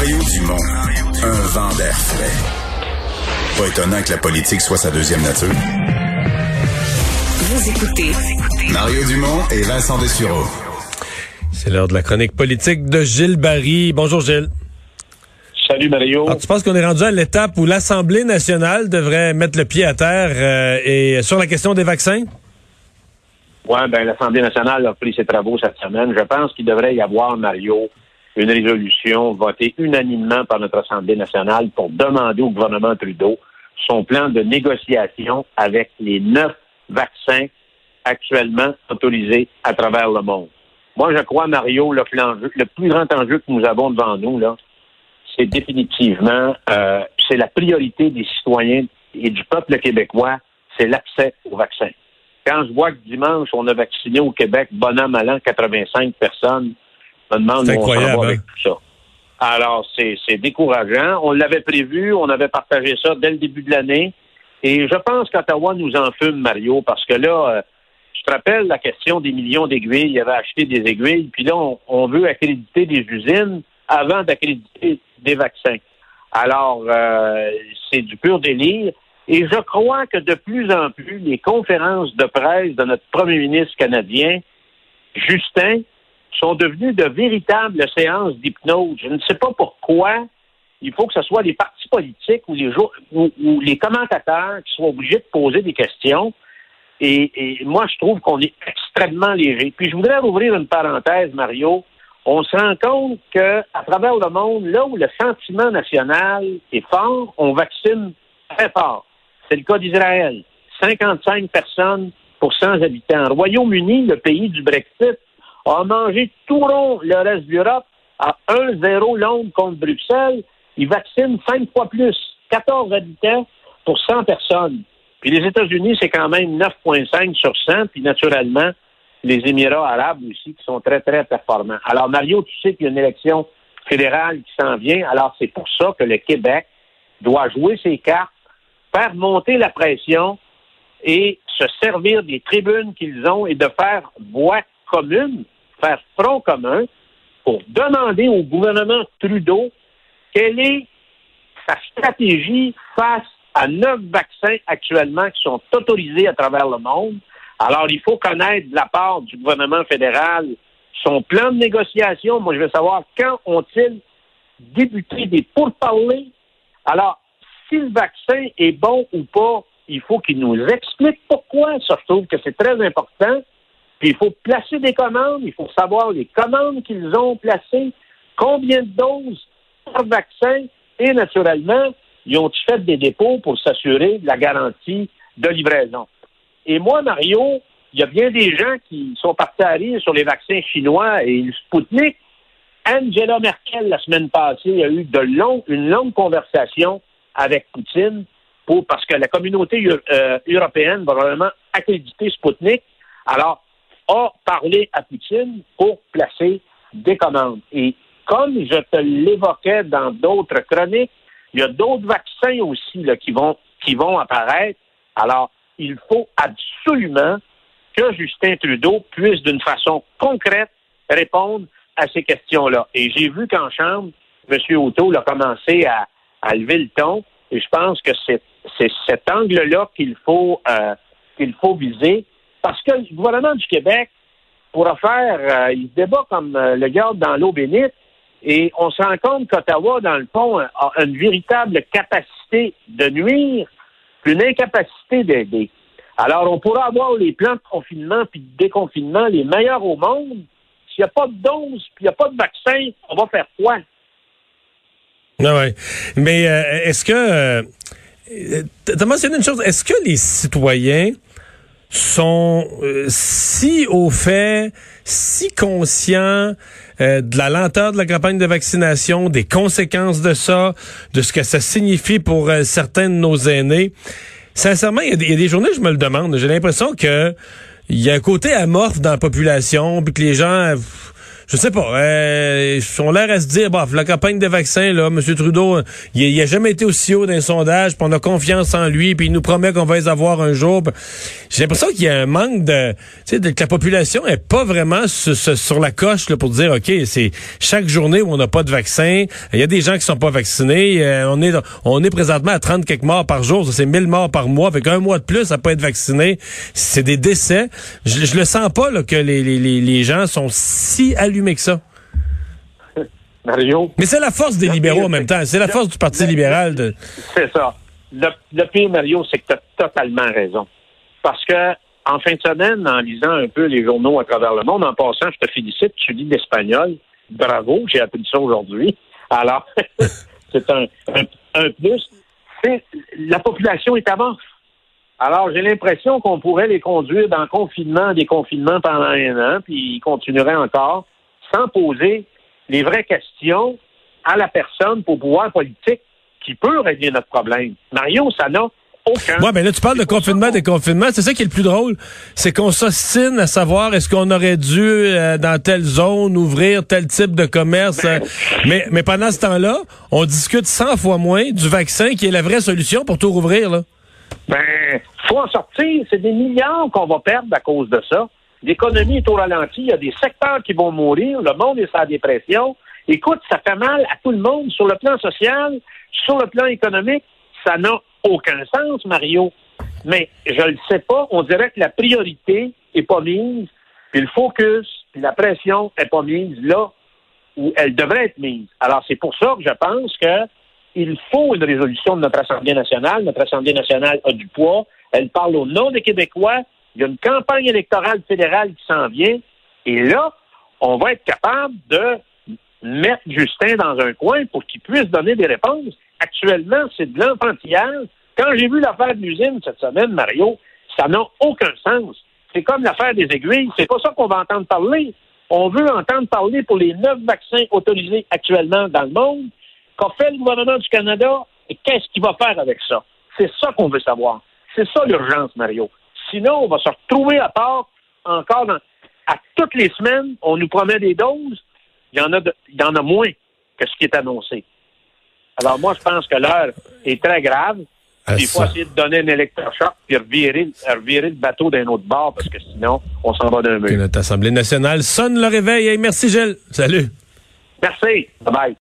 Mario Dumont, un vent d'air frais. Pas étonnant que la politique soit sa deuxième nature. Vous écoutez Mario Dumont et Vincent Dessureau. C'est l'heure de la chronique politique de Gilles Barry. Bonjour Gilles. Salut Mario. Alors, tu penses qu'on est rendu à l'étape où l'Assemblée nationale devrait mettre le pied à terre euh, et sur la question des vaccins? Oui, ben, l'Assemblée nationale a pris ses travaux cette semaine. Je pense qu'il devrait y avoir, Mario, une résolution votée unanimement par notre Assemblée nationale pour demander au gouvernement Trudeau son plan de négociation avec les neuf vaccins actuellement autorisés à travers le monde. Moi, je crois, Mario, le, le plus grand enjeu que nous avons devant nous, là, c'est définitivement, euh, c'est la priorité des citoyens et du peuple québécois, c'est l'accès aux vaccins. Quand je vois que dimanche, on a vacciné au Québec, bon an, mal an, 85 personnes, je me demande où on s'en va hein? avec tout ça. Alors, c'est décourageant. On l'avait prévu, on avait partagé ça dès le début de l'année. Et je pense qu'Ottawa nous en fume, Mario, parce que là, euh, je te rappelle la question des millions d'aiguilles. Il y avait acheté des aiguilles, puis là, on, veut accréditer des usines avant d'accréditer des vaccins. Alors, euh, c'est du pur délire. Et je crois que de plus en plus, les conférences de presse de notre premier ministre canadien, Justin, sont devenues de véritables séances d'hypnose. Je ne sais pas pourquoi il faut que ce soit les partis politiques ou les, ou, les commentateurs qui soient obligés de poser des questions. Et, moi, je trouve qu'on est extrêmement léger. Puis je voudrais rouvrir une parenthèse, Mario. On se rend compte qu'à travers le monde, là où le sentiment national est fort, on vaccine très fort. C'est le cas d'Israël. 55 personnes pour 100 habitants. Royaume-Uni, le pays du Brexit, a mangé tout rond le reste de l'Europe à 1-0 Londres contre Bruxelles. Ils vaccinent cinq fois plus, 14 habitants pour 100 personnes. Puis les États-Unis, c'est quand même 9,5 sur 100. Puis naturellement, les Émirats arabes aussi, qui sont très, très performants. Alors, Mario, tu sais qu'il y a une élection fédérale qui s'en vient. Alors, c'est pour ça que le Québec doit jouer ses cartes, faire monter la pression et se servir des tribunes qu'ils ont et de faire voix commune, faire front commun pour demander au gouvernement Trudeau quelle est sa stratégie face à neuf vaccins actuellement qui sont autorisés à travers le monde. Alors, il faut connaître de la part du gouvernement fédéral son plan de négociation. Moi, je veux savoir quand ont-ils débuté des pourparlers. Alors, si le vaccin est bon ou pas, il faut qu'il nous explique pourquoi. Ça, je trouve que c'est très important. Puis il faut placer des commandes, il faut savoir les commandes qu'ils ont placées, combien de doses par vaccin, et naturellement, ils ont fait des dépôts pour s'assurer de la garantie de livraison. Et moi, Mario, il y a bien des gens qui sont partis à rire sur les vaccins chinois et le Sputnik. Angela Merkel, la semaine passée, a eu de long, une longue conversation avec Poutine pour, parce que la communauté euh, européenne va vraiment accréditer Sputnik. Alors, a parlé à Poutine pour placer des commandes. Et comme je te l'évoquais dans d'autres chroniques, il y a d'autres vaccins aussi qui, vont, qui vont apparaître. Alors, il faut absolument que Justin Trudeau puisse d'une façon concrète répondre à ces questions-là. Et j'ai vu qu'en Chambre, M. Auto a commencé à, lever le ton. Et je pense que c'est cet angle-là qu'il faut, euh, qu'il faut viser. Parce que le gouvernement du Québec pourra faire, euh, il se débat comme euh, le garde dans l'eau bénite, et on se rend compte qu'Ottawa, dans le fond, a une véritable capacité de nuire, une incapacité d'aider. Alors, on pourra avoir les plans de confinement puis de déconfinement les meilleurs au monde. S'il n'y a pas de dose puis il n'y a pas de vaccin, on va faire quoi? Ah ouais. Mais euh, est-ce que... tu as mentionné une chose. Est-ce que les citoyens sont euh, si au fait, si conscients euh, de la lenteur de la campagne de vaccination, des conséquences de ça, de ce que ça signifie pour euh, certains de nos aînés. Sincèrement, il y, a des journées, je me le demande. J'ai l'impression que il y a un côté amorphe dans la population, puis que les gens je sais pas. Euh, ont l'air à se dire, bah, la campagne des vaccins, là, M. Trudeau, il, il a jamais été aussi haut dans les sondages, puis on a confiance en lui, puis il nous promet qu'on va les avoir un jour. J'ai l'impression qu'il y a un manque de, tu sais, que la population est pas vraiment sur, la coche là, pour dire, ok, c'est chaque journée où on n'a pas de vaccin. Il y a des gens qui sont pas vaccinés. Euh, on est, on est présentement à 30 quelques morts par jour. C'est 1000 morts par mois. Avec un mois de plus à pas être vacciné, c'est des décès. Je, je le sens pas là, que les, les, les gens sont si allumés que ça. Mario. Mais c'est la force des libéraux en même temps. C'est la force du Parti libéral. De... C'est ça. Le, le, pire, Mario, c'est que tu as totalement raison. Parce que en fin de semaine, en lisant un peu les journaux à travers le monde, en passant, je te félicite, tu lis l'espagnol. Bravo, j'ai appris ça aujourd'hui. Alors, c'est un, un, plus. La population est avance. Alors, j'ai l'impression qu'on pourrait les conduire dans confinement, des confinements pendant un an, puis ils continueraient encore sans poser les vraies questions à la personne pour pouvoir politique qui peut régler notre problème. Mario, ça n'a aucun. Ouais, mais là, tu parles de confinement, déconfinement. C'est ça qui est le plus drôle. C'est qu'on s'ostine à savoir est-ce qu'on aurait dû, euh, dans telle zone, ouvrir tel type de commerce. Euh, mais, mais pendant ce temps-là, on discute 100 fois moins du vaccin qui est la vraie solution pour tout rouvrir, là. Ben, faut en sortir. C'est des milliards qu'on va perdre à cause de ça. L'économie est au ralenti. Il y a des secteurs qui vont mourir. Le monde est sans dépression. Écoute, ça fait mal à tout le monde sur le plan social, sur le plan économique. Ça n'a aucun sens, Mario. Mais je ne le sais pas. On dirait que la priorité est pas mise, puis le focus, puis la pression est pas mise là où elle devrait être mise. Alors, c'est pour ça que je pense que il faut une résolution de notre Assemblée nationale. Notre Assemblée nationale a du poids. Elle parle au nom des Québécois. Il y a une campagne électorale fédérale qui s'en vient. Et là, on va être capable de mettre Justin dans un coin pour qu'il puisse donner des réponses. Actuellement, c'est de l'enfantillage. Quand j'ai vu l'affaire de l'usine cette semaine, Mario, ça n'a aucun sens. C'est comme l'affaire des aiguilles. C'est pas ça qu'on va entendre parler. On veut entendre parler pour les neuf vaccins autorisés actuellement dans le monde. Qu'a fait le gouvernement du Canada? Et qu'est-ce qu'il va faire avec ça? C'est ça qu'on veut savoir. C'est ça l'urgence, Mario. Sinon, on va se retrouver à part encore à toutes les semaines, on nous promet des doses, il y en a il y en a moins que ce qui est annoncé. Alors moi, je pense que l'heure est très grave. Ah, il faut essayer de donner un électrochoc puis revirer, revirer le bateau d'un autre bord parce que sinon, on s'en va d'un mur. Notre Assemblée nationale sonne le réveil. merci Gilles. Salut. Merci. Bye bye.